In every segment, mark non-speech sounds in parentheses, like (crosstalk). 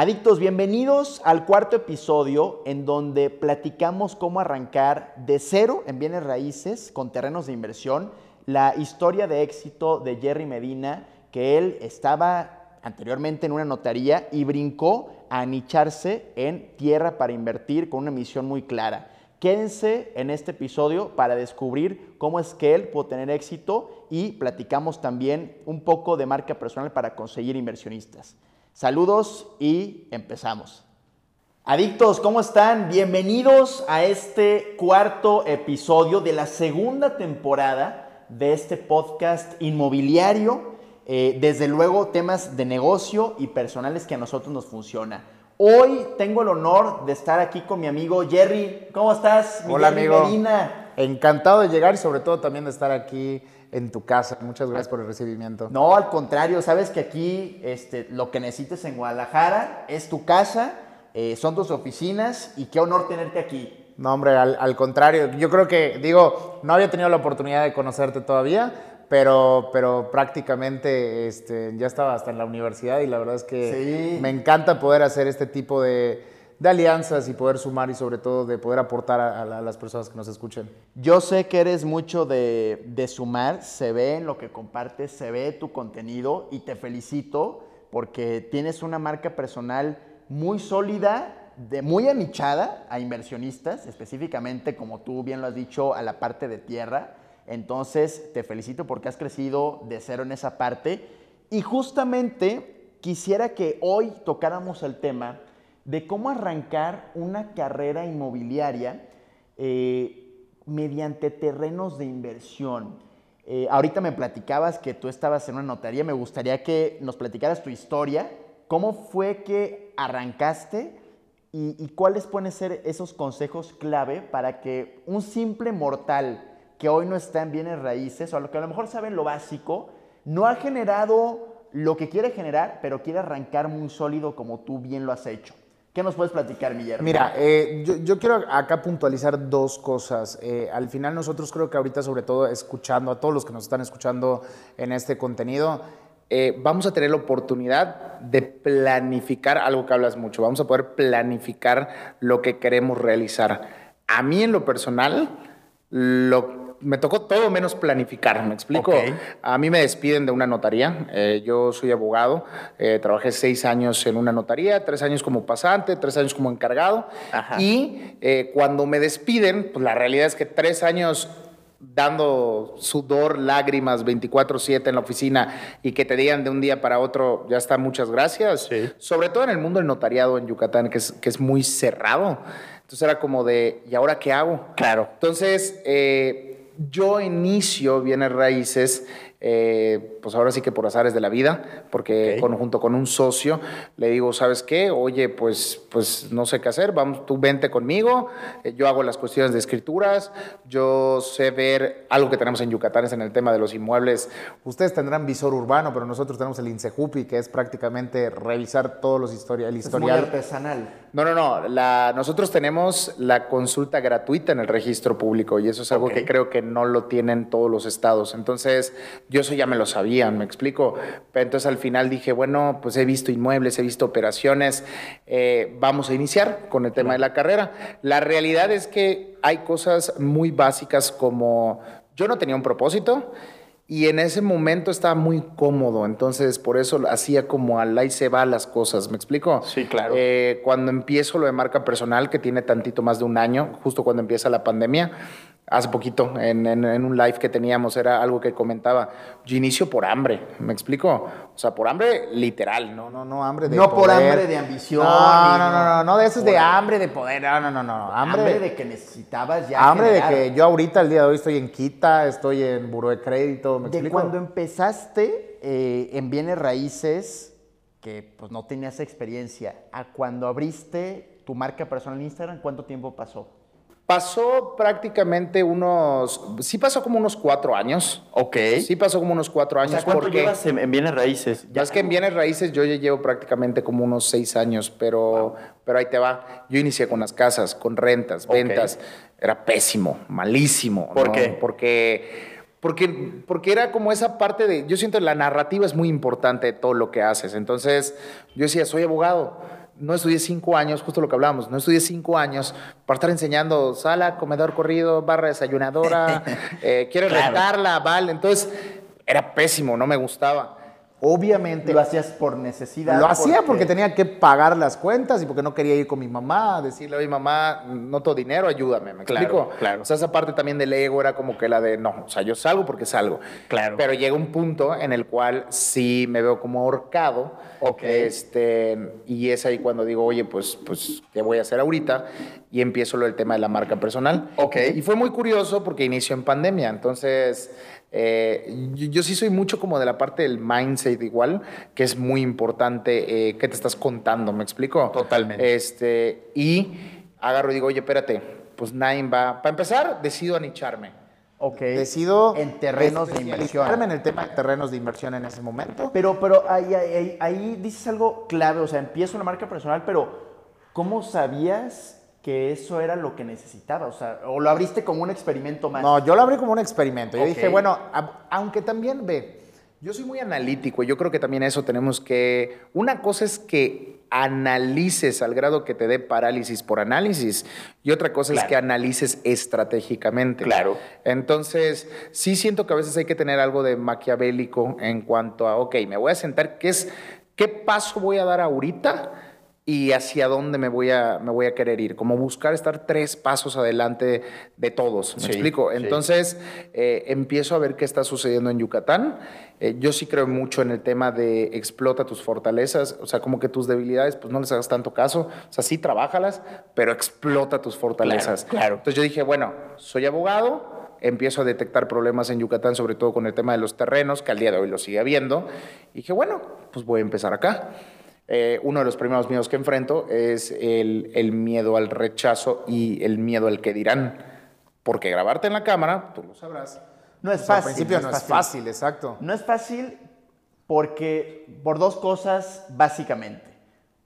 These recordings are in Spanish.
Adictos, bienvenidos al cuarto episodio en donde platicamos cómo arrancar de cero en bienes raíces con terrenos de inversión, la historia de éxito de Jerry Medina, que él estaba anteriormente en una notaría y brincó a anicharse en tierra para invertir con una misión muy clara. Quédense en este episodio para descubrir cómo es que él puede tener éxito y platicamos también un poco de marca personal para conseguir inversionistas. Saludos y empezamos. Adictos, ¿cómo están? Bienvenidos a este cuarto episodio de la segunda temporada de este podcast inmobiliario. Eh, desde luego, temas de negocio y personales que a nosotros nos funciona. Hoy tengo el honor de estar aquí con mi amigo Jerry. ¿Cómo estás? Hola, amigo. Encantado de llegar y sobre todo también de estar aquí en tu casa. Muchas gracias por el recibimiento. No, al contrario, sabes que aquí este, lo que necesites en Guadalajara es tu casa, eh, son tus oficinas y qué honor tenerte aquí. No, hombre, al, contrario. Yo creo que, digo, no había tenido la oportunidad de conocerte todavía, pero, pero prácticamente este, ya estaba hasta en la universidad y la verdad es que me encanta poder hacer este tipo de de alianzas y poder sumar y sobre todo de poder aportar a, las personas que nos escuchen. Yo sé que eres mucho de, de, sumar, se ve en lo que compartes, se ve tu contenido y te felicito porque tienes una marca personal muy sólida, de, muy anichada a inversionistas, específicamente como tú bien lo has dicho, a la parte de tierra. Entonces te felicito porque has crecido de cero en esa parte y justamente quisiera que hoy tocáramos el tema de cómo arrancar una carrera inmobiliaria eh, mediante terrenos de inversión. Eh, ahorita me platicabas que tú estabas en una notaría, me gustaría que nos platicaras tu historia, cómo fue que arrancaste y, cuáles pueden ser esos consejos clave para que un simple mortal que hoy no está en bienes raíces, o a lo que a lo mejor saben lo básico, no ha generado lo que quiere generar, pero quiere arrancar muy sólido como tú bien lo has hecho. ¿Qué nos puedes platicar, Guillermo? Mira, eh, yo, quiero acá puntualizar dos cosas. Eh, al final nosotros creo que ahorita, sobre todo escuchando a todos los que nos están escuchando en este contenido, eh, vamos a tener la oportunidad de planificar algo que hablas mucho. Vamos a poder planificar lo que queremos realizar. A mí en lo personal, lo me tocó todo menos planificar, ¿me explico? A mí me despiden de una notaría, eh, yo soy abogado, eh, trabajé seis años en una notaría, tres años como pasante, tres años como encargado, y eh, cuando me despiden, pues la realidad es que tres años dando sudor, lágrimas 24/7 en la oficina y que te digan de un día para otro, ya está, muchas gracias. Sobre todo en el mundo del notariado en Yucatán, que es, que es muy cerrado. Entonces era como de, ¿y ahora qué hago? Claro. Entonces, yo inicio bienes raíces eh, pues ahora sí que por azares de la vida, porque junto con un socio le digo, ¿sabes qué? Oye, pues, pues no sé qué hacer, vamos, tú vente conmigo, eh, yo hago las cuestiones de escrituras, yo sé ver algo que tenemos en Yucatán es en el tema de los inmuebles. Ustedes tendrán visor urbano, pero nosotros tenemos el INSEJUPI, que es prácticamente revisar todos los historia, el historial. Es muy artesanal. No, no, no. La, nosotros tenemos la consulta gratuita en el registro público y eso es algo que creo que no lo tienen todos los estados. Entonces, yo eso ya me lo sabían, me explico. Pero entonces al final dije, bueno, pues he visto inmuebles, he visto operaciones, eh, vamos a iniciar con el tema de la carrera. La realidad es que hay cosas muy básicas como yo no tenía un propósito. Y en ese momento estaba muy cómodo, entonces por eso hacía como al ahí se va las cosas, ¿me explico? Sí, claro. Eh, cuando empiezo lo de marca personal, que tiene tantito más de un año, justo cuando empieza la pandemia, hace poquito en, un live que teníamos, era algo que comentaba, yo inicio por hambre, ¿me explico? O sea, por hambre literal, no, no, no hambre de No por hambre de ambición. No, no, no, no, no, de eso es de hambre de poder, no, no, no, no. Hambre, de que necesitabas ya Hambre de que yo ahorita, el día de hoy, estoy en Quita, estoy en Buro de Crédito, ¿me de cuando empezaste eh, en bienes raíces, que pues no tenías experiencia, a cuando abriste tu marca personal en Instagram, ¿cuánto tiempo pasó? Pasó prácticamente unos, sí pasó como unos cuatro años. Ok. Sí pasó como unos cuatro años. O ¿cuánto porque, llevas en, bienes raíces? Ya es que en bienes raíces yo ya llevo prácticamente como unos seis años, pero, pero ahí te va. Yo inicié con las casas, con rentas, ventas. Era pésimo, malísimo. ¿Por qué? Porque... Porque, porque era como esa parte de, yo siento que la narrativa es muy importante de todo lo que haces. Entonces, yo decía, soy abogado, no estudié cinco años, justo lo que hablábamos, no estudié cinco años para estar enseñando sala, comedor corrido, barra desayunadora, (laughs) eh, quiero rentarla, vale. Entonces, era pésimo, no me gustaba. Obviamente. Lo hacías por necesidad. Lo hacía porque tenía que pagar las cuentas y porque no quería ir con mi mamá, decirle, oye, mamá, no tengo dinero, ayúdame. ¿Me explico? Claro. O sea, esa parte también del ego era como que la de, no, o sea, yo salgo porque salgo. Claro. Pero llega un punto en el cual sí me veo como ahorcado. Ok. Este, y es ahí cuando digo, oye, pues, pues, ¿qué voy a hacer ahorita? Y empiezo lo del tema de la marca personal. Ok. Y fue muy curioso porque inició en pandemia. Entonces. Eh, yo, yo, sí soy mucho como de la parte del mindset igual, que es muy importante eh, qué te estás contando, ¿me explico? Totalmente. Este, y agarro y digo, oye, espérate, pues nadie va... Para empezar, decido anicharme. Ok. Decido... En terrenos de inversión. en el tema de terrenos de inversión en ese momento. Pero, pero ahí, ahí, ahí dices algo clave, o sea, empiezo una marca personal, pero ¿cómo sabías que eso era lo que necesitaba, o sea, o lo abriste como un experimento más. No, yo lo abrí como un experimento. Yo okay. dije, bueno, aunque también ve, yo soy muy analítico, yo creo que también eso tenemos que, una cosa es que analices al grado que te dé parálisis por análisis y otra cosa claro. es que analices estratégicamente. Claro. Entonces, sí siento que a veces hay que tener algo de maquiavélico en cuanto a, ok, me voy a sentar, ¿qué es, qué paso voy a dar ahorita? Y hacia dónde me voy a, me voy a querer ir, como buscar estar tres pasos adelante de todos, ¿me sí, explico? Entonces sí. eh, empiezo a ver qué está sucediendo en Yucatán. Eh, yo sí creo mucho en el tema de explota tus fortalezas, o sea, como que tus debilidades, pues no les hagas tanto caso, o sea, sí trabájalas, pero explota tus fortalezas. Claro, claro. Entonces yo dije, bueno, soy abogado, empiezo a detectar problemas en Yucatán, sobre todo con el tema de los terrenos, que al día de hoy lo sigue habiendo, y dije, bueno, pues voy a empezar acá. Eh, uno de los primeros miedos que enfrento es el, el, miedo al rechazo y el miedo al que dirán. Porque grabarte en la cámara, tú lo sabrás. No es o fácil. sea, al principio no, no es fácil. fácil, exacto. No es fácil porque, por dos cosas básicamente.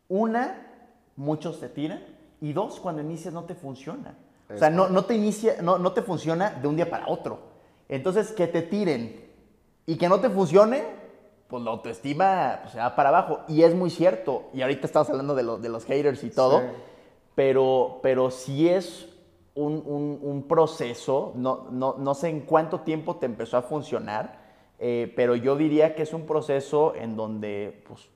Una, muchos te tiran. Y dos, cuando inicias no te funciona. Es o sea, no, no, te inicia, no, no te funciona de un día para otro. Entonces, que te tiren y que no te funcione, pues la autoestima pues, se va para abajo. Y es muy cierto. Y ahorita estamos hablando de, lo, de los haters y todo. Sí. Pero, pero sí es un, un, un proceso. No, no, no, sé en cuánto tiempo te empezó a funcionar. Eh, pero yo diría que es un proceso en donde pues,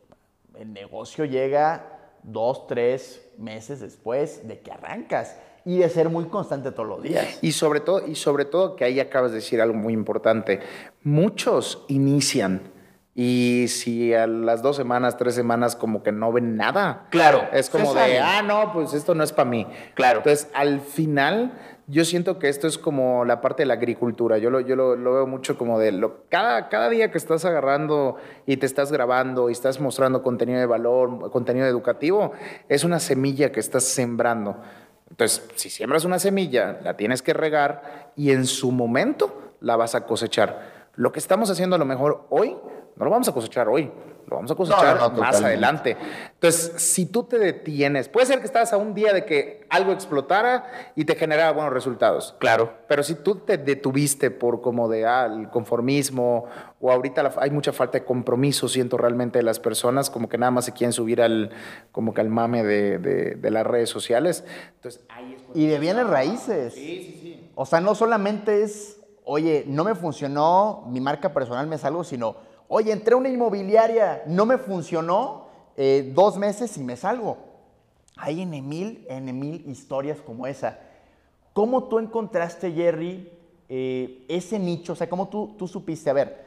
el negocio llega dos, tres meses después de que arrancas y de ser muy constante todos los días. Y sobre todo, y sobre todo que ahí acabas de decir algo muy importante. Muchos inician y si a las dos semanas, tres semanas como que no ven nada. Claro. Es como de, ah, no, pues esto no es para mí. Claro. Entonces, al final, yo siento que esto es como la parte de la agricultura. Yo lo, yo lo, lo veo mucho como de, lo, cada, cada día que estás agarrando y te estás grabando y estás mostrando contenido de valor, contenido educativo, es una semilla que estás sembrando. Entonces, si siembras una semilla, la tienes que regar y en su momento la vas a cosechar. Lo que estamos haciendo a lo mejor hoy, no lo vamos a cosechar hoy, lo vamos a cosechar no, no, no, más adelante. Entonces, si tú te detienes, puede ser que estás a un día de que algo explotara y te generara buenos resultados. Claro. Pero si tú te detuviste por como de ah, el conformismo o ahorita la, hay mucha falta de compromiso, siento realmente de las personas, como que nada más se quieren subir al, como que al mame de, de, de las redes sociales. Entonces, ahí es y de bienes raíces. Sí, sí, sí. O sea, no solamente es, oye, no me funcionó, mi marca personal me salgo, sino Oye, entré a una inmobiliaria, no me funcionó, eh, dos meses y me salgo. Hay en mil, en mil historias como esa. ¿Cómo tú encontraste, Jerry, eh, ese nicho? O sea, ¿cómo tú, tú supiste, a ver,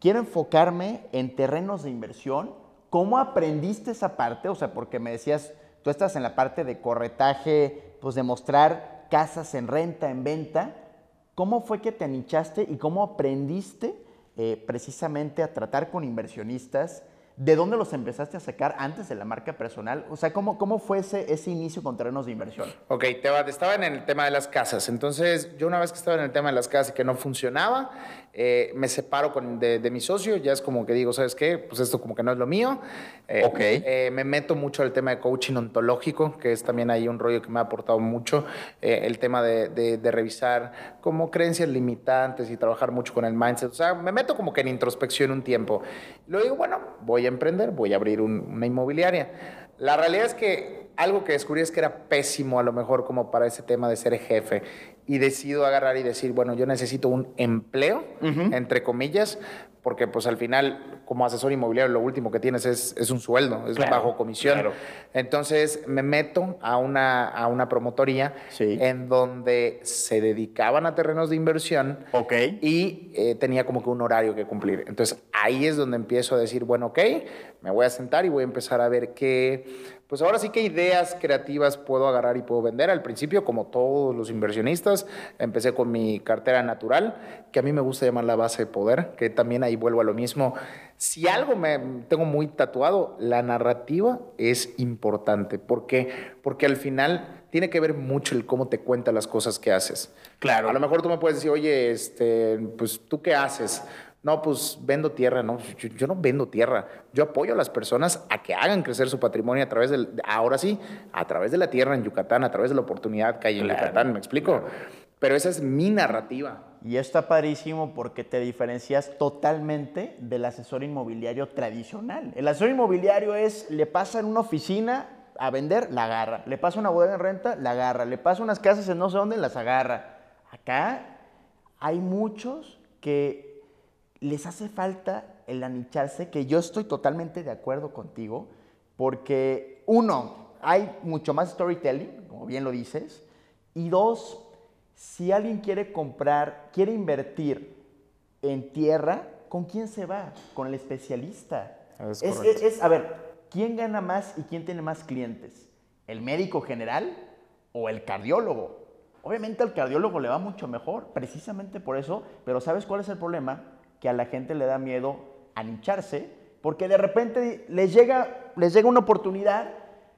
quiero enfocarme en terrenos de inversión? ¿Cómo aprendiste esa parte? O sea, porque me decías, tú estás en la parte de corretaje, pues de mostrar casas en renta, en venta. ¿Cómo fue que te anichaste y cómo aprendiste eh, precisamente a tratar con inversionistas. ¿De dónde los empezaste a sacar antes de la marca personal? O sea, ¿cómo, cómo fue ese, ese inicio con terrenos de inversión? Ok, te va, estaba en el tema de las casas. Entonces, yo una vez que estaba en el tema de las casas y que no funcionaba, eh, me separo con, de, de, mi socio, ya es como que digo, ¿sabes qué? Pues esto como que no es lo mío. Eh, ok. Eh, me meto mucho al tema de coaching ontológico, que es también ahí un rollo que me ha aportado mucho, el tema de, de, de, revisar como creencias limitantes y trabajar mucho con el mindset. O sea, me meto como que en introspección un tiempo. Luego digo, bueno, voy a emprender, voy a abrir un, una inmobiliaria. La realidad es que algo que descubrí es que era pésimo a lo mejor como para ese tema de ser jefe y decido agarrar y decir, bueno, yo necesito un empleo, entre comillas, porque pues al final como asesor inmobiliario lo último que tienes es, es un sueldo, es bajo comisión. Entonces me meto a una, a una promotoría en donde se dedicaban a terrenos de inversión okay. y eh, tenía como que un horario que cumplir. Entonces ahí es donde empiezo a decir, bueno, ok, me voy a sentar y voy a empezar a ver qué pues ahora sí que ideas creativas puedo agarrar y puedo vender. Al principio, como todos los inversionistas, empecé con mi cartera natural, que a mí me gusta llamar la base de poder, que también ahí vuelvo a lo mismo. Si algo me tengo muy tatuado, la narrativa es importante. ¿Por qué? Porque al final tiene que ver mucho el cómo te cuenta las cosas que haces. Claro. A lo mejor tú me puedes decir, oye, este, pues tú qué haces no, pues vendo tierra, no, yo, no vendo tierra, yo apoyo a las personas a que hagan crecer su patrimonio a través del, ahora sí, a través de la tierra en Yucatán, a través de la oportunidad que hay en Yucatán, ¿me explico? Pero esa es mi narrativa. Y está padrísimo porque te diferencias totalmente del asesor inmobiliario tradicional. El asesor inmobiliario es, le pasa en una oficina a vender, la agarra. Le pasa una bodega en renta, la agarra. Le pasa unas casas en no sé dónde, las agarra. Acá hay muchos que les hace falta el anicharse, que yo estoy totalmente de acuerdo contigo, porque uno, hay mucho más storytelling, como bien lo dices, y dos, si alguien quiere comprar, quiere invertir en tierra, ¿con quién se va? Con el especialista. Es, es, a ver, ¿quién gana más y quién tiene más clientes? ¿El médico general o el cardiólogo? Obviamente al cardiólogo le va mucho mejor, precisamente por eso, pero ¿sabes cuál es el problema? Que a la gente le da miedo anicharse, porque de repente les llega, les llega una oportunidad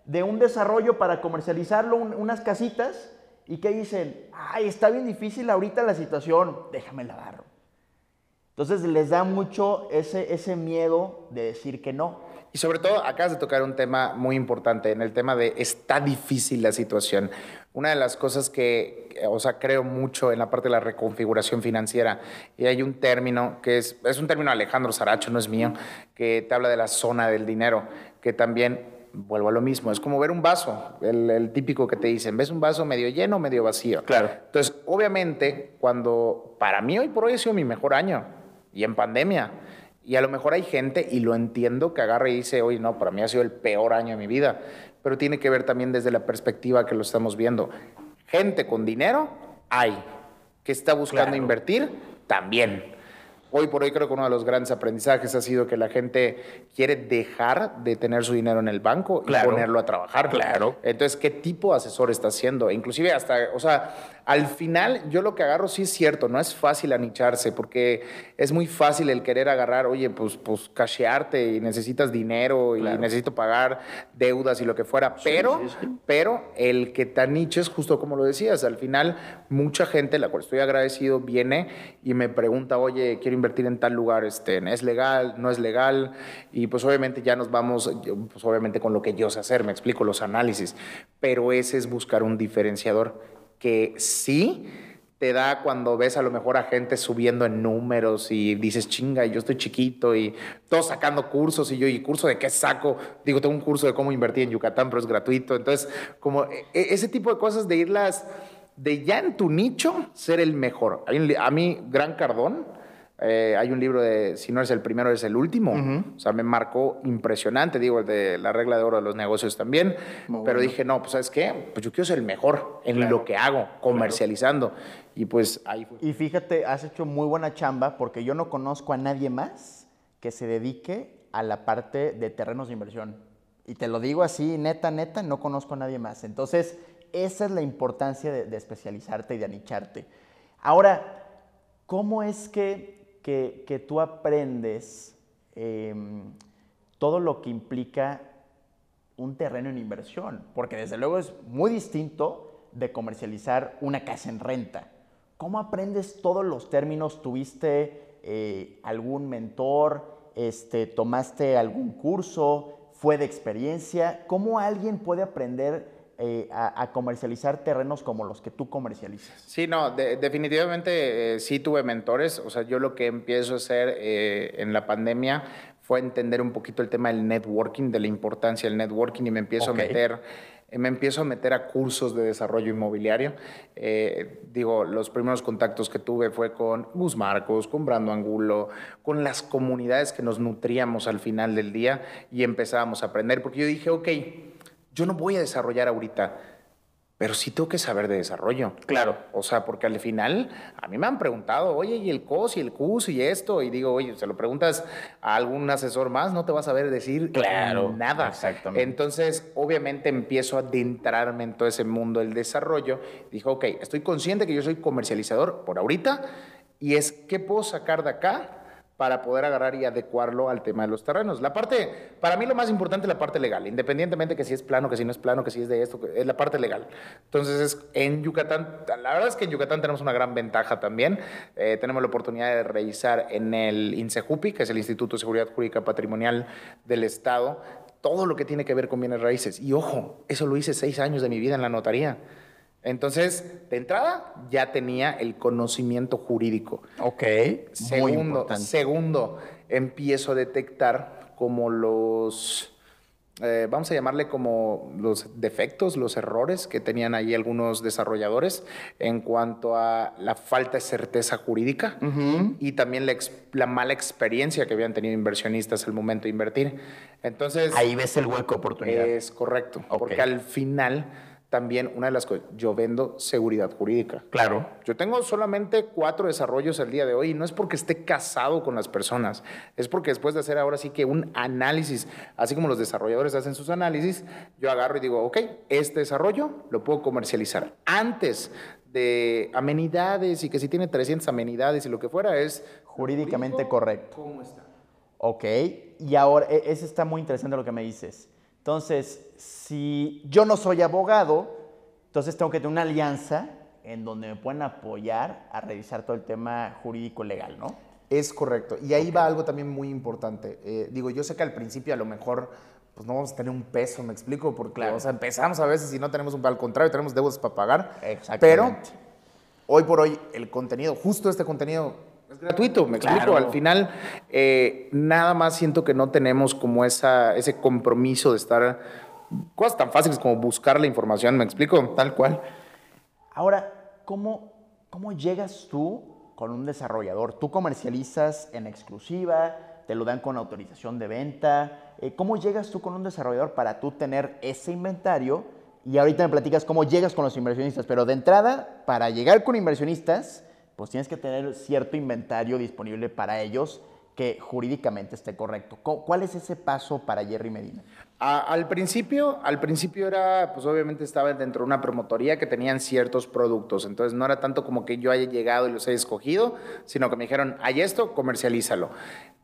de un desarrollo para comercializarlo, unas casitas, y que dicen, ay, está bien difícil ahorita la situación, déjame la agarro. Entonces les da mucho ese, ese miedo de decir que no. Y sobre todo, acabas de tocar un tema muy importante, en el tema de está difícil la situación. Una de las cosas que, o sea, creo mucho en la parte de la reconfiguración financiera, y hay un término que es, es un término Alejandro Saracho, no es mío, que te habla de la zona del dinero, que también vuelvo a lo mismo, es como ver un vaso, el, el, típico que te dicen, ves un vaso medio lleno, medio vacío. Claro. Entonces, obviamente, cuando para mí hoy por hoy ha sido mi mejor año, y en pandemia, y a lo mejor hay gente, y lo entiendo, que agarra y dice, oye, no, para mí ha sido el peor año de mi vida. Pero tiene que ver también desde la perspectiva que lo estamos viendo. Gente con dinero, hay. Que está buscando claro. invertir, también. Hoy por hoy creo que uno de los grandes aprendizajes ha sido que la gente quiere dejar de tener su dinero en el banco claro. y ponerlo a trabajar. Claro. Entonces, ¿qué tipo de asesor está haciendo? Inclusive hasta, o sea, al final yo lo que agarro sí es cierto, no es fácil anicharse porque es muy fácil el querer agarrar, oye, pues, pues cashearte y necesitas dinero Claro. y necesito pagar deudas y lo que fuera, pero, sí, sí. pero el que te aniches, justo como lo decías, al final mucha gente, la cual estoy agradecido, viene y me pregunta, oye, quiero invertir en tal lugar, este, ¿es legal? ¿No es legal? Y pues obviamente ya nos vamos, pues obviamente con lo que yo sé hacer, me explico los análisis, pero ese es buscar un diferenciador que sí te da cuando ves a lo mejor a gente subiendo en números y dices, chinga, yo estoy chiquito y todos sacando cursos y yo, ¿y curso de qué saco? Digo, tengo un curso de cómo invertir en Yucatán, pero es gratuito. Entonces, como e- ese tipo de cosas de irlas, de ya en tu nicho, ser el mejor. Un li- a mí, Gran Cardón, eh, hay un libro de Si no eres el primero, eres el último. O sea, me marcó impresionante, digo, el de la regla de oro de los negocios también. Muy pero bueno. dije, no, pues ¿sabes qué? Pues yo quiero ser el mejor en Claro. lo que hago, comercializando. Y pues ahí fue. Y fíjate, has hecho muy buena chamba porque yo no conozco a nadie más que se dedique a la parte de terrenos de inversión. Y te lo digo así, neta, neta, no conozco a nadie más. Entonces, esa es la importancia de, de especializarte y de anicharte. Ahora, ¿cómo es que, que, que tú aprendes eh, todo lo que implica un terreno en inversión? Porque desde luego es muy distinto de comercializar una casa en renta ¿cómo aprendes todos los términos? ¿Tuviste eh, algún mentor? Este, ¿Tomaste algún curso? ¿Fue de experiencia? ¿Cómo alguien puede aprender eh, a, comercializar terrenos como los que tú comercializas? Sí, no, definitivamente eh, sí tuve mentores. O sea, yo lo que empiezo a hacer en la pandemia fue entender un poquito el tema del networking, de la importancia del networking y me empiezo a meter me empiezo a meter a cursos de desarrollo inmobiliario. Eh, digo, los primeros contactos que tuve fue con Gus Marcos, con Brando Angulo, con las comunidades que nos nutríamos al final del día y empezábamos a aprender, porque yo dije, ok, yo no voy a desarrollar ahorita pero sí tengo que saber de desarrollo. Claro. O sea, porque al final a mí me han preguntado, oye, ¿y el COS y el CUS y esto? Y digo, oye, se lo preguntas a algún asesor más, no te vas a saber decir claro, nada. Exactamente. Entonces, obviamente empiezo a adentrarme en todo ese mundo del desarrollo. Dijo, ok, estoy consciente que yo soy comercializador por ahorita y es, ¿qué puedo sacar de acá? Para poder agarrar y adecuarlo al tema de los terrenos. La parte, para mí lo más importante es la parte legal, independientemente que si es plano, que si no es plano, que si es de esto, es la parte legal. Entonces, es, en Yucatán, la verdad es que en Yucatán tenemos una gran ventaja también. Eh, tenemos la oportunidad de revisar en el INSEJUPI, que es el Instituto de Seguridad Jurídica Patrimonial del Estado, todo lo que tiene que ver con bienes raíces. Y ojo, eso lo hice seis años de mi vida en la notaría. Entonces, de entrada, ya tenía el conocimiento jurídico. Ok. Segundo, segundo empiezo a detectar como los, eh, vamos a llamarle como los defectos, los errores que tenían ahí algunos desarrolladores en cuanto a la falta de certeza jurídica y también la, mala experiencia que habían tenido inversionistas al momento de invertir. Entonces... Ahí ves el hueco oportunidad. Es correcto, porque al final también una de las cosas, yo vendo seguridad jurídica. Claro. Yo tengo solamente cuatro desarrollos al día de hoy y no es porque esté casado con las personas, es porque después de hacer ahora sí que un análisis, así como los desarrolladores hacen sus análisis, yo agarro y digo, ok, este desarrollo lo puedo comercializar. Antes de amenidades y que si tiene 300 amenidades y lo que fuera es... Jurídicamente correcto. ¿Cómo está? Ok, y ahora, e, eso está muy interesante lo que me dices. Entonces, si yo no soy abogado, entonces tengo que tener una alianza en donde me puedan apoyar a revisar todo el tema jurídico legal, ¿no? Es correcto. Y ahí va algo también muy importante. Eh, digo, yo sé que al principio a lo mejor pues no vamos a tener un peso, me explico, porque o sea, empezamos a veces y no tenemos un al contrario, tenemos deudas para pagar. Pero hoy por hoy el contenido, justo este contenido es gratuito, me explico. Al final, eh, nada más siento que no tenemos como esa, ese compromiso de estar. Cosas tan fáciles como buscar la información, me explico, tal cual. Ahora, ¿cómo, cómo llegas tú con un desarrollador? ¿Tú comercializas en exclusiva? ¿Te lo dan con autorización de venta? Eh, ¿Cómo llegas tú con un desarrollador para tú tener ese inventario? Y ahorita me platicas cómo llegas con los inversionistas, pero de entrada, para llegar con inversionistas, pues tienes que tener cierto inventario disponible para ellos que jurídicamente esté correcto. ¿Cuál es ese paso para Jerry Medina? al principio, al principio era, pues obviamente estaba dentro de una promotoría que tenían ciertos productos, entonces no era tanto como que yo haya llegado y los haya escogido, sino que me dijeron, hay esto, comercialízalo.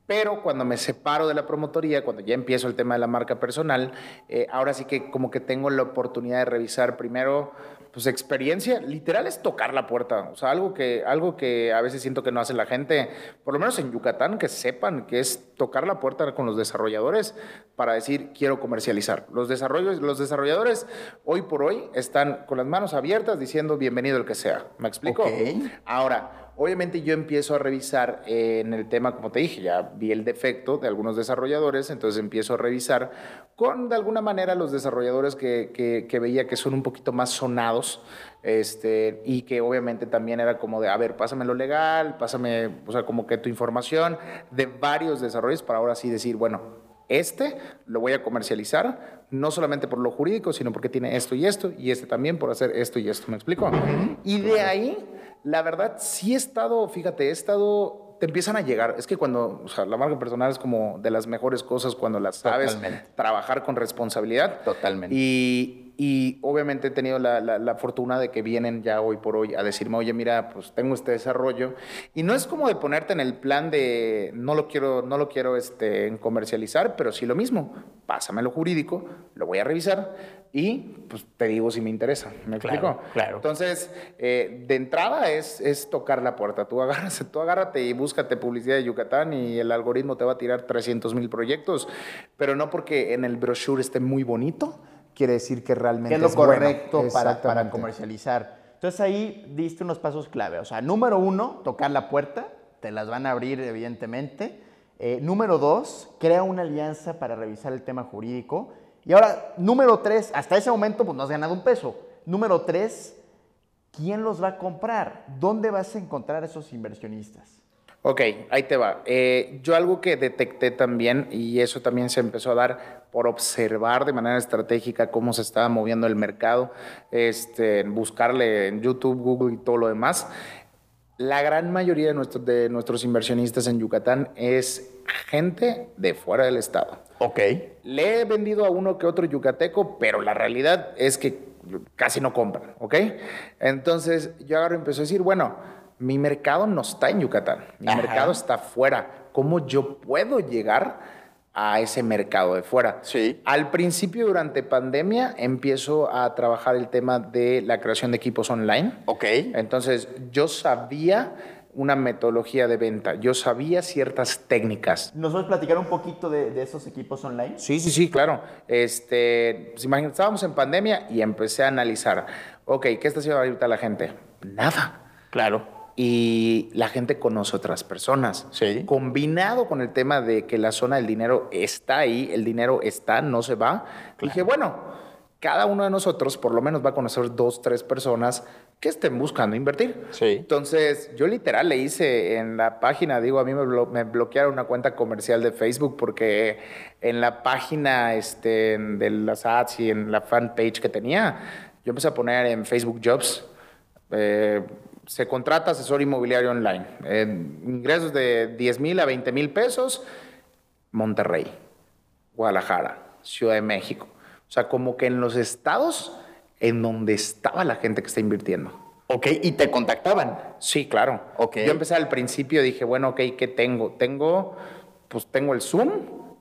Pero cuando me separo de la promotoría, cuando ya empiezo el tema de la marca personal, eh, ahora sí que como que tengo la oportunidad de revisar primero pues experiencia, literal es tocar la puerta, o sea, algo que, algo que a veces siento que no hace la gente, por lo menos en Yucatán, que sepan que es tocar la puerta con los desarrolladores para decir, quiero comercializar. Los, desarrollos, los desarrolladores hoy por hoy están con las manos abiertas diciendo, bienvenido el que sea, ¿me explico? Ahora, Obviamente yo empiezo a revisar en el tema, como te dije, ya vi el defecto de algunos desarrolladores, entonces empiezo a revisar con de alguna manera los desarrolladores que, que, veía que son un poquito más sonados este, y que obviamente también era como de, a ver, pásame lo legal, pásame, o sea, como que tu información de varios desarrollos para ahora sí decir, bueno, este lo voy a comercializar, no solamente por lo jurídico, sino porque tiene esto y esto, y este también por hacer esto y esto, ¿me explico? Y de ahí la verdad sí he estado, fíjate, he estado, te empiezan a llegar. Es que cuando, o sea, la marca personal es como de las mejores cosas cuando las sabes trabajar con responsabilidad. Totalmente. Y, Y obviamente he tenido la, la, la, fortuna de que vienen ya hoy por hoy a decirme, oye, mira, pues tengo este desarrollo. Y no es como de ponerte en el plan de, no lo quiero, no lo quiero este, comercializar, pero sí lo mismo. Pásame lo jurídico, lo voy a revisar y pues te digo si me interesa. ¿Me explico? Claro. Entonces, eh, de entrada es, es tocar la puerta. Tú, agarras, (laughs) tú agárrate y búscate publicidad de Yucatán y el algoritmo te va a tirar 300 mil proyectos, pero no porque en el brochure esté muy bonito quiere decir que realmente es lo correcto para, para, comercializar. Entonces ahí diste unos pasos clave. O sea, número uno, tocar la puerta, te las van a abrir evidentemente. Eh, número dos, crea una alianza para revisar el tema jurídico. Y ahora, número tres, hasta ese momento pues no has ganado un peso. Número tres, ¿quién los va a comprar? ¿Dónde vas a encontrar esos inversionistas? Ok, ahí te va. Eh, yo algo que detecté también, y eso también se empezó a dar por observar de manera estratégica cómo se estaba moviendo el mercado, este, buscarle en YouTube, Google y todo lo demás. La gran mayoría de, nuestros de nuestros inversionistas en Yucatán es gente de fuera del estado. Ok. Le he vendido a uno que otro yucateco, pero la realidad es que casi no compran, ¿ok? Entonces yo ahora empecé a decir, bueno, mi mercado no está en Yucatán, mi mercado está fuera. ¿Cómo yo puedo llegar a ese mercado de fuera? Sí. Al principio, durante pandemia, empiezo a trabajar el tema de la creación de equipos online. Ok. Entonces, yo sabía una metodología de venta. Yo sabía ciertas técnicas. ¿Nos puedes platicar un poquito de, esos equipos online? Sí, sí, sí, claro. Este, pues estábamos en pandemia y empecé a analizar, ok, ¿qué está haciendo ahorita la gente? Nada. Claro y la gente conoce otras personas. Sí. Combinado con el tema de que la zona del dinero está ahí, el dinero está, no se va. Dije, bueno, cada uno de nosotros por lo menos va a conocer dos, tres personas que estén buscando invertir. Sí. Entonces, yo literal le hice en la página, digo, a mí me, bloquearon una cuenta comercial de Facebook porque en la página este, de las ads y en la fanpage que tenía, yo empecé a poner en Facebook Jobs. Eh, se contrata asesor inmobiliario online. ingresos de 10 mil a 20 mil pesos, Monterrey, Guadalajara, Ciudad de México. O sea, como que en los estados en donde estaba la gente que está invirtiendo. Ok, ¿y te contactaban? Sí, claro. Okay. Yo empecé al principio, dije, bueno, ok, ¿qué tengo? Tengo, pues tengo el Zoom,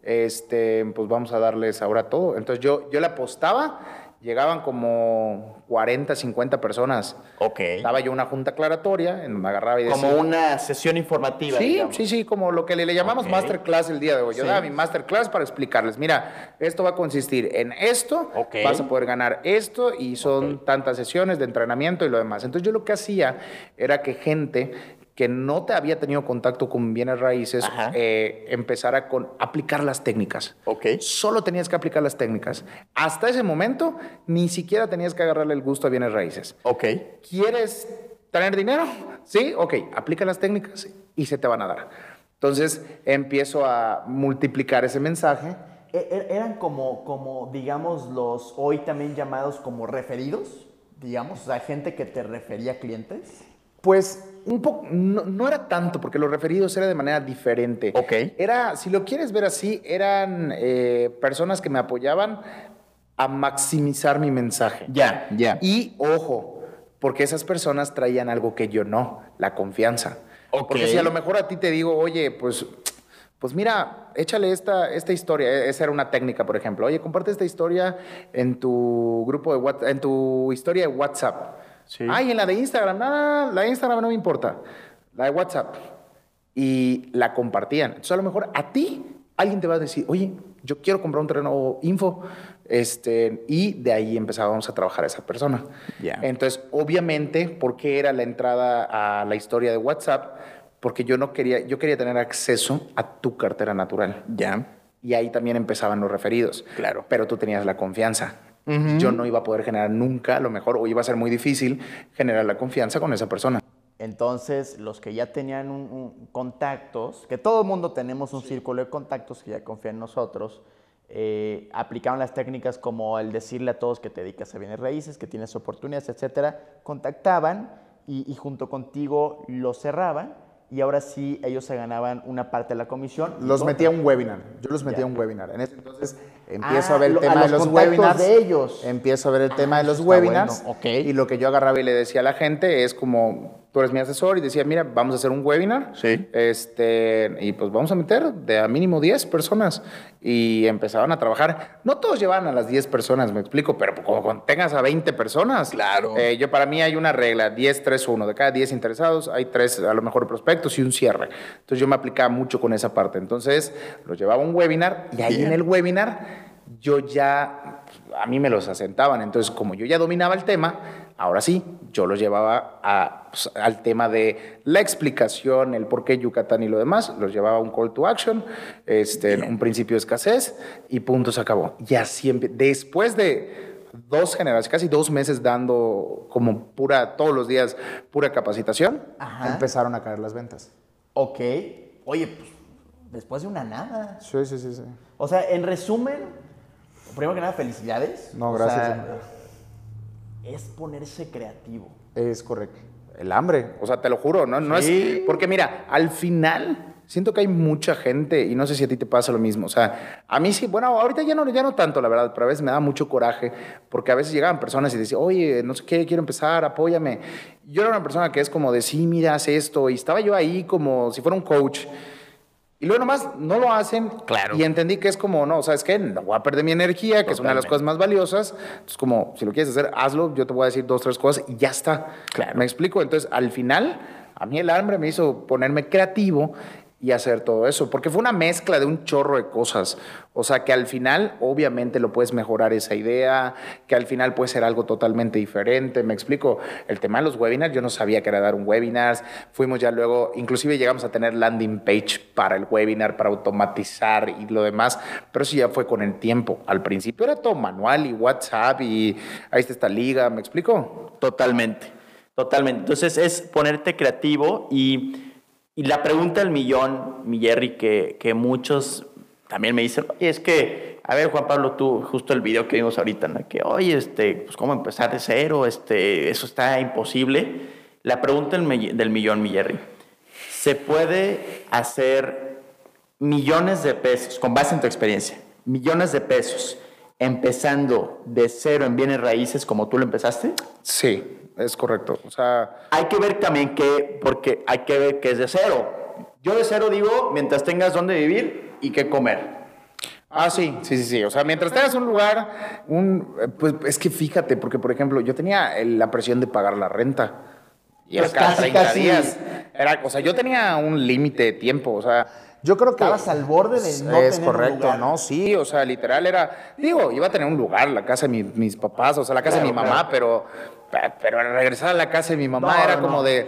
este, pues vamos a darles ahora todo. Entonces yo, yo le apostaba llegaban como 40, 50 personas. Ok. Daba yo una junta aclaratoria, en me agarraba y decía... Como una sesión informativa, Sí, sí, sí, como lo que le, llamamos masterclass el día de hoy. Yo daba mi masterclass para explicarles, mira, esto va a consistir en esto, vas a poder ganar esto y son tantas sesiones de entrenamiento y lo demás. Entonces yo lo que hacía era que gente que no te había tenido contacto con bienes raíces, eh, empezara con aplicar las técnicas. Ok. Solo tenías que aplicar las técnicas. Hasta ese momento, ni siquiera tenías que agarrarle el gusto a bienes raíces. Ok. ¿Quieres tener dinero? Sí, ok. Aplica las técnicas y se te van a dar. Entonces, empiezo a multiplicar ese mensaje. E, e, ¿Eran como, como, digamos, los hoy también llamados como referidos? Digamos, o sea, gente que te refería clientes. Pues un poco, no, era tanto, porque los referidos era de manera diferente. Ok. Era, si lo quieres ver así, eran eh, personas que me apoyaban a maximizar mi mensaje. Ya, ya. Y ojo, porque esas personas traían algo que yo no, la confianza. Porque si a lo mejor a ti te digo, oye, pues, pues mira, échale esta, esta historia, e, esa era una técnica, por ejemplo. Oye, comparte esta historia en tu grupo de WhatsApp, en tu historia de WhatsApp. Ay, en la de Instagram, nada, la de Instagram no me importa. La de WhatsApp. Y la compartían. Entonces, a lo mejor a ti alguien te va a decir, oye, yo quiero comprar un terreno info. Este, y de ahí empezábamos a trabajar a esa persona. Entonces, obviamente, ¿por qué era la entrada a la historia de WhatsApp? Porque yo no quería, yo quería tener acceso a tu cartera natural. Ya. Y ahí también empezaban los referidos. Claro. Pero tú tenías la confianza yo no iba a poder generar nunca, a lo mejor, o iba a ser muy difícil generar la confianza con esa persona. Entonces, los que ya tenían contactos, que todo el mundo tenemos un círculo de contactos que ya confían en nosotros, eh, aplicaban las técnicas como el decirle a todos que te dedicas a bienes raíces, que tienes oportunidades, etcétera, contactaban y, y junto contigo lo cerraban y ahora sí ellos se ganaban una parte de la comisión. Los metía a un webinar, yo los metía a un webinar. En ese entonces Empiezo Ah, a ver el tema de los webinars. de ellos. Empiezo a ver el tema Ah, de los webinars. bueno, ok. Y lo que yo agarraba y le decía a la gente es como, tú eres mi asesor y decía, mira, vamos a hacer un webinar. Sí. Este, y pues vamos a meter de a mínimo 10 personas. Y empezaban a trabajar. No todos llevaban a las 10 personas, me explico, pero como cuando tengas a 20 personas. Claro. Eh, yo para mí hay una regla, 10, 3, 1. De cada 10 interesados hay 3 a lo mejor prospectos y un cierre. Entonces yo me aplicaba mucho con esa parte. Entonces los llevaba a un webinar y ahí Bien. en el webinar yo ya, a mí me los asentaban. Entonces como yo ya dominaba el tema, ahora sí, yo los llevaba a, pues, al tema de la explicación, el por qué Yucatán y lo demás. Los llevaba a un call to action, este, un principio de escasez y punto, se acabó. Y así, después de dos generaciones, casi dos meses dando como pura, todos los días, pura capacitación, Ajá. empezaron a caer las ventas. Ok. Oye, pues después de una nada. Sí, sí, sí, sí. O sea, en resumen, primero que nada, felicidades. No, O gracias, sea, es ponerse creativo. Es correcto. El hambre, o sea, te lo juro, no, no Sí. es. Porque mira, al final siento que hay mucha gente, y no sé si a ti te pasa lo mismo. O sea, a mí sí, bueno, ahorita ya no, ya no tanto, la verdad, pero a veces me da mucho coraje, porque a veces llegaban personas y decían, oye, no sé qué, quiero empezar, apóyame. Yo era una persona que es como de, sí, mira, haz esto, y estaba yo ahí como si fuera un coach. Y luego nomás no lo hacen. Claro. Y entendí que es como, no, ¿sabes qué? No voy a perder mi energía, que es una de las Totalmente. cosas más valiosas. Entonces, como, si lo quieres hacer, hazlo. Yo te voy a decir dos, tres cosas y ya está. Claro. ¿Me explico? Entonces, al final, a mí el hambre me hizo ponerme creativo y hacer todo eso, porque fue una mezcla de un chorro de cosas. O sea, que al final, obviamente, lo puedes mejorar esa idea, que al final puede ser algo totalmente diferente. Me explico, el tema de los webinars, yo no sabía que era dar un webinar. Fuimos ya luego, inclusive llegamos a tener landing page para el webinar, para automatizar y lo demás, pero eso ya fue con el tiempo. Al principio era todo manual y WhatsApp y ahí está esta liga, ¿me explico? Totalmente, totalmente. Entonces es ponerte creativo y, y la pregunta del millón, mi Jerry, que, que muchos también me dicen, oye, es que, a ver, Juan Pablo, tú, justo el video que vimos ahorita, que, oye, este, pues cómo empezar de cero, este, eso está imposible. La pregunta del, del millón, mi Jerry, ¿se puede hacer millones de pesos, con base en tu experiencia, millones de pesos, empezando de cero en bienes raíces como tú lo empezaste? Sí, es correcto. O sea, Hay que ver también que, porque hay que ver que es de cero. Yo de cero digo, mientras tengas dónde vivir y qué comer. Ah, sí, sí, sí, sí. O sea, mientras tengas un lugar, un, pues es que fíjate, porque por ejemplo, yo tenía la presión de pagar la renta. Y era Pues cada casi, 30 casi. días. Era, o sea, yo tenía un límite de tiempo. O sea, yo creo que. Estabas al borde de no Es tener un correcto, lugar. ¿no? Sí, o sea, literal era. Digo, iba a tener un lugar, la casa de mi- mis papás, o sea, la casa de mi Claro, mamá, pero. Pero al regresar a la casa de mi mamá No, era no. como de.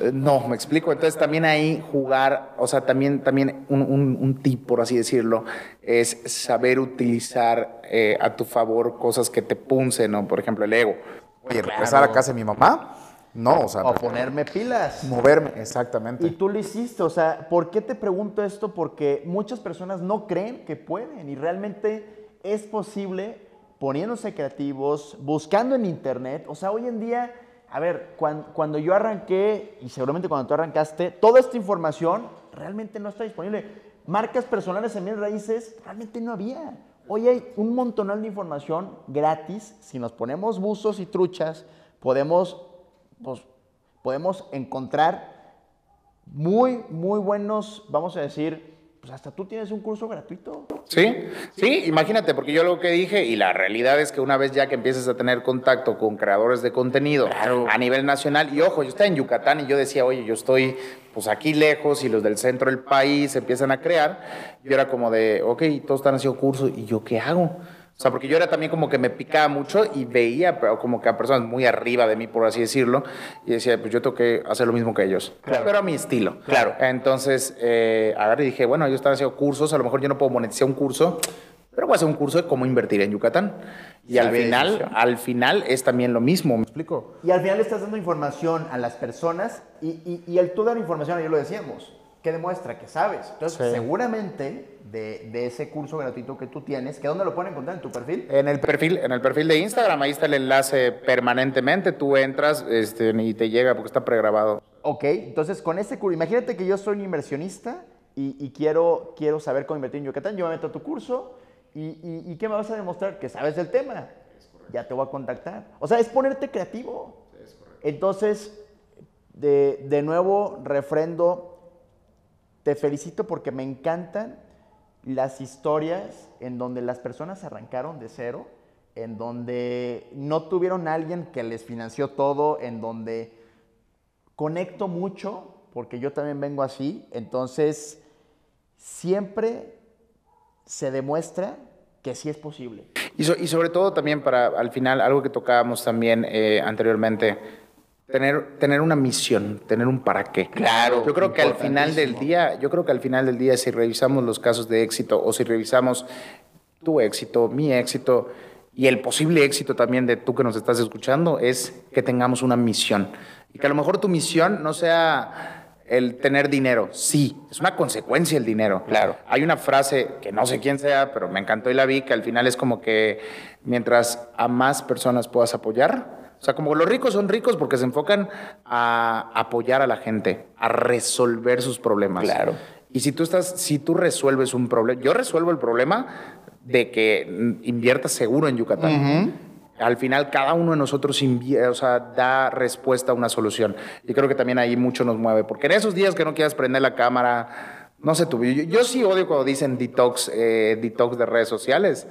Eh, No, me explico. Entonces también ahí jugar, o sea, también, también un, un- un tip, por así decirlo, es saber utilizar eh, a tu favor cosas que te puncen, ¿no? Por ejemplo, el ego. Oye, regresar a casa de mi mamá, no, o sea, O ponerme pilas. moverme, exactamente. Y tú lo hiciste, o sea, ¿por qué te pregunto esto? Porque muchas personas no creen que pueden y realmente es posible poniéndose creativos, buscando en internet. O sea, hoy en día, a ver, cuan- cuando, yo arranqué, y seguramente cuando tú arrancaste, toda esta información realmente no está disponible. Marcas personales en bienes raíces realmente no había. Hoy hay un montonal de información gratis. Si nos ponemos buzos y truchas, podemos, pues, podemos encontrar muy, muy buenos, vamos a decir, pues hasta tú tienes un curso gratuito. Sí, sí, imagínate, porque yo lo que dije, y la realidad es que una vez ya que empieces a tener contacto con creadores de contenido a nivel nacional, y ojo, yo estaba en Yucatán y yo decía, oye, yo estoy pues aquí lejos y los del centro del país empiezan a crear, yo era como de, ok, todos están haciendo cursos, ¿y yo qué hago? O sea, porque yo era también como que me picaba mucho y veía pero como que a personas muy arriba de mí, por así decirlo, y decía, pues yo tengo que hacer lo mismo que ellos, pero a mi estilo. Claro. Entonces, eh, agarré y dije, bueno, ellos están haciendo cursos, a lo mejor yo no puedo monetizar un curso, pero voy a hacer un curso de cómo invertir en Yucatán. Y al final, decisión. al final es también lo mismo, ¿me explico? Y al final le estás dando información a las personas y, y, y el tú dar información, ayer lo decíamos, que demuestra que sabes. Entonces, Sí. seguramente de, de ese curso gratuito que tú tienes, que dónde lo pueden encontrar en tu perfil. En el perfil, en el perfil de Instagram, ahí está el enlace permanentemente, tú entras este, y te llega porque está pregrabado. Ok, entonces con ese curso, imagínate que yo soy un inversionista y, y quiero, quiero saber cómo invertir en Yucatán, yo me meto a tu curso ¿Y, y, y qué me vas a demostrar? Que sabes del tema. Ya te voy a contactar. O sea, es ponerte creativo. Entonces, de, de nuevo, refrendo, te felicito porque me encantan las historias en donde las personas arrancaron de cero, en donde no tuvieron a alguien que les financió todo, en donde conecto mucho, porque yo también vengo así, entonces siempre se demuestra que sí es posible. Y, so- y sobre todo también para, al final, algo que tocábamos también eh, anteriormente, tener, tener una misión, tener un para qué. Claro, Yo creo que al final del día, yo creo que al final del día, si revisamos los casos de éxito o si revisamos tu éxito, mi éxito y el posible éxito también de tú que nos estás escuchando, es que tengamos una misión. Y que a lo mejor tu misión no sea el tener dinero. Sí, es una consecuencia el dinero. Claro. Hay una frase que no sé quién sea, pero me encantó y la vi, que al final es como que mientras a más personas puedas apoyar, o sea, como los ricos son ricos porque se enfocan a apoyar a la gente, a resolver sus problemas. Claro. Y si tú estás, si tú resuelves un problema, yo resuelvo el problema de que inviertas seguro en Yucatán. Al final, cada uno de nosotros o sea, da respuesta a una solución. Y creo que también ahí mucho nos mueve. Porque en esos días que no quieras prender la cámara, no sé tú, yo, yo sí odio cuando dicen detox, eh, detox de redes sociales.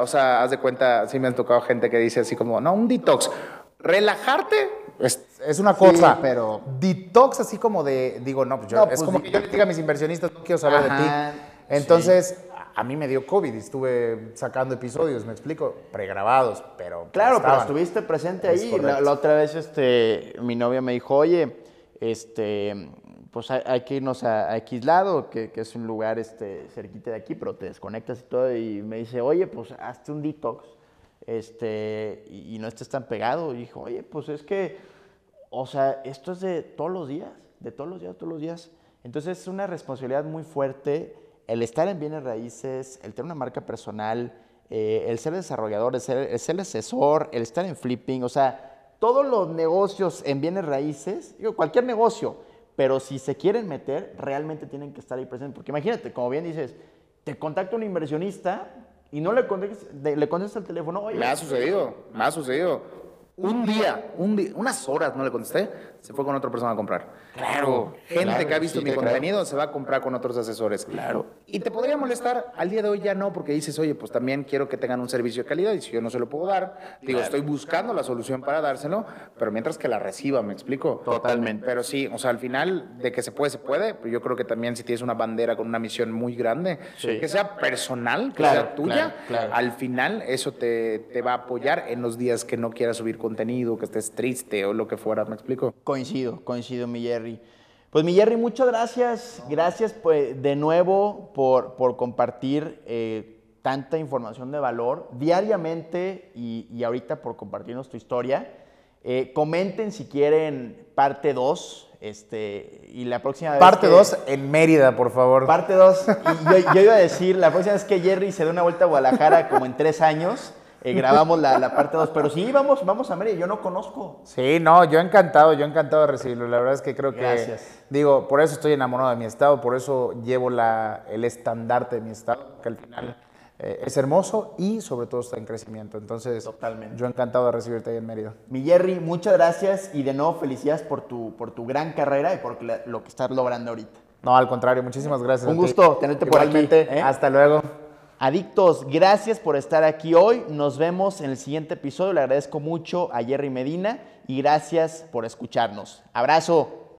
O sea, haz de cuenta, sí me han tocado gente que dice así como, no, un detox. Relajarte es, es una Sí, cosa, pero- detox así como de, digo, no, pues yo, No, es pues, como que yo le diga a mis inversionistas, no quiero saber Ajá, de ti. Entonces, a- a mí me dio COVID y estuve sacando episodios, me explico, pregrabados, pero... Claro, pero estaban. estuviste presente Es ahí. La otra vez este, mi novia me dijo, oye, este, pues hay, hay que irnos a, a X lado, que, que es un lugar este, cerquita de aquí, pero te desconectas y todo. Y me dice, oye, pues hazte un detox este, y, no estés tan pegado. Y dijo, oye, pues es que, o sea, esto es de todos los días, de todos los días, todos los días. Entonces es una responsabilidad muy fuerte el estar en bienes raíces, el tener una marca personal, eh, el ser desarrollador, el ser, el ser asesor, el estar en flipping, o sea, todos los negocios en bienes raíces, digo, cualquier negocio, pero si se quieren meter, realmente tienen que estar ahí presentes. Porque imagínate, como bien dices, te contacta un inversionista y no le contestas, le contestas el teléfono, oye, Me ha sucedido, me ha sucedido. Un día, un día, unas horas no le contesté, se fue con otra persona a comprar. Claro. Gente claro, que ha visto sí, mi contenido se va a comprar con otros asesores. Claro. Y te podría molestar, al día de hoy ya no, porque dices, oye, pues también quiero que tengan un servicio de calidad y si yo no se lo puedo dar, digo, estoy buscando la solución para dárselo, pero mientras que la reciba, ¿me explico? Totalmente. Pero sí, o sea, al final, de que se puede, se puede, pero yo creo que también si tienes una bandera con una misión muy grande, Sí. que sea personal, que sea tuya, al final eso te, te va a apoyar en los días que no quieras subir contenido, que estés triste o lo que fuera, ¿me explico? Coincido, coincido, mi Jerry. Pues mi Jerry, muchas gracias. Gracias pues, de nuevo por, por compartir eh, tanta información de valor diariamente y, y ahorita por compartirnos tu historia. Eh, comenten si quieren parte 2 este, y la próxima vez Parte que- 2 en Mérida, por favor. Parte 2. Y yo, yo iba a decir, la próxima vez que Jerry se dé una vuelta a Guadalajara como en tres años, eh, grabamos la, la parte 2. Pero sí, vamos, vamos a Mérida, yo no conozco. Sí, no, yo encantado, yo encantado de recibirlo. La verdad es que creo que, Gracias. digo, por eso estoy enamorado de mi estado, por eso llevo la, el estandarte de mi estado, que al final eh, es hermoso y sobre todo está en crecimiento. Entonces, Totalmente. yo encantado de recibirte ahí en Mérida. Mi Jerry, muchas gracias y de nuevo felicidades por tu, por tu gran carrera y por la- lo que estás logrando ahorita. No, al contrario, muchísimas gracias. Un gusto tenerte por aquí, ¿eh? Hasta luego. Adictos, gracias por estar aquí hoy. Nos vemos en el siguiente episodio. Le agradezco mucho a Jerry Medina y gracias por escucharnos. Abrazo.